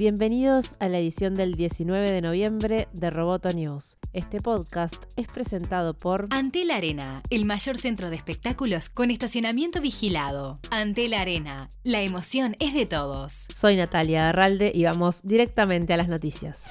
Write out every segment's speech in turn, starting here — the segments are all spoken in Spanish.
Bienvenidos a la edición del 19 de noviembre de Roboto News. Este podcast es presentado por Antel Arena, el mayor centro de espectáculos con estacionamiento vigilado. Antel Arena, la emoción es de todos. Soy Natalia Arralde y vamos directamente a las noticias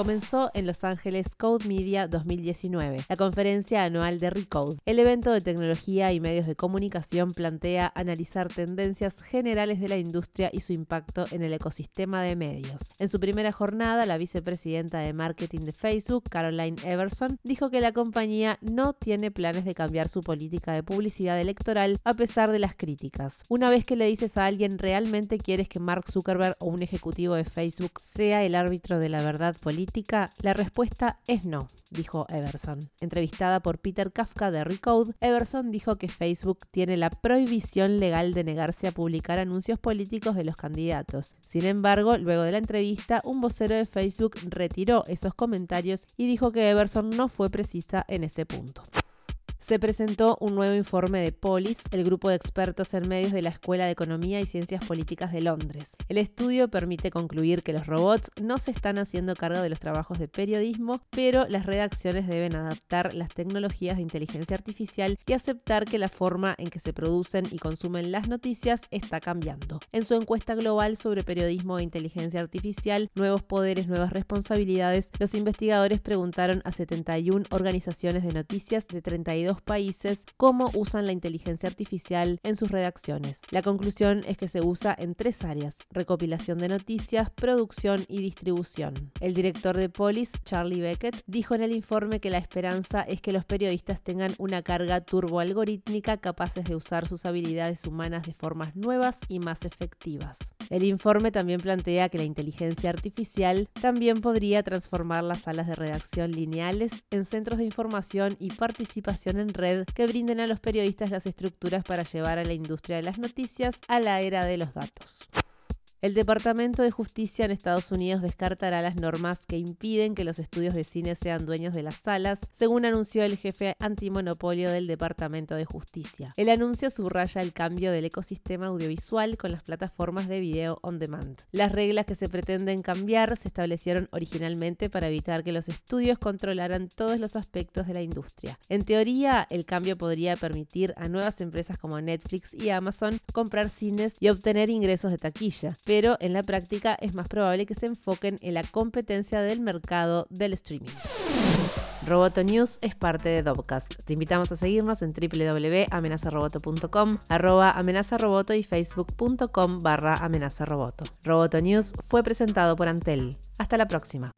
comenzó en Los Ángeles Code Media 2019, la conferencia anual de Recode. El evento de tecnología y medios de comunicación plantea analizar tendencias generales de la industria y su impacto en el ecosistema de medios. En su primera jornada, la vicepresidenta de marketing de Facebook, Caroline Everson, dijo que la compañía no tiene planes de cambiar su política de publicidad electoral a pesar de las críticas. Una vez que le dices a alguien realmente quieres que Mark Zuckerberg o un ejecutivo de Facebook sea el árbitro de la verdad política, la respuesta es no, dijo Everson. Entrevistada por Peter Kafka de Recode, Everson dijo que Facebook tiene la prohibición legal de negarse a publicar anuncios políticos de los candidatos. Sin embargo, luego de la entrevista, un vocero de Facebook retiró esos comentarios y dijo que Everson no fue precisa en ese punto se presentó un nuevo informe de Polis, el grupo de expertos en medios de la Escuela de Economía y Ciencias Políticas de Londres. El estudio permite concluir que los robots no se están haciendo cargo de los trabajos de periodismo, pero las redacciones deben adaptar las tecnologías de inteligencia artificial y aceptar que la forma en que se producen y consumen las noticias está cambiando. En su encuesta global sobre periodismo e inteligencia artificial, nuevos poderes, nuevas responsabilidades, los investigadores preguntaron a 71 organizaciones de noticias de 32 países cómo usan la inteligencia artificial en sus redacciones. La conclusión es que se usa en tres áreas, recopilación de noticias, producción y distribución. El director de Polis, Charlie Beckett, dijo en el informe que la esperanza es que los periodistas tengan una carga turboalgorítmica capaces de usar sus habilidades humanas de formas nuevas y más efectivas. El informe también plantea que la inteligencia artificial también podría transformar las salas de redacción lineales en centros de información y participación en red que brinden a los periodistas las estructuras para llevar a la industria de las noticias a la era de los datos. El Departamento de Justicia en Estados Unidos descartará las normas que impiden que los estudios de cine sean dueños de las salas, según anunció el jefe antimonopolio del Departamento de Justicia. El anuncio subraya el cambio del ecosistema audiovisual con las plataformas de video on demand. Las reglas que se pretenden cambiar se establecieron originalmente para evitar que los estudios controlaran todos los aspectos de la industria. En teoría, el cambio podría permitir a nuevas empresas como Netflix y Amazon comprar cines y obtener ingresos de taquilla pero en la práctica es más probable que se enfoquen en la competencia del mercado del streaming. Roboto News es parte de Dobcast. Te invitamos a seguirnos en www.amenazaroboto.com, arroba amenazaroboto y facebook.com barra amenazaroboto. Roboto News fue presentado por Antel. Hasta la próxima.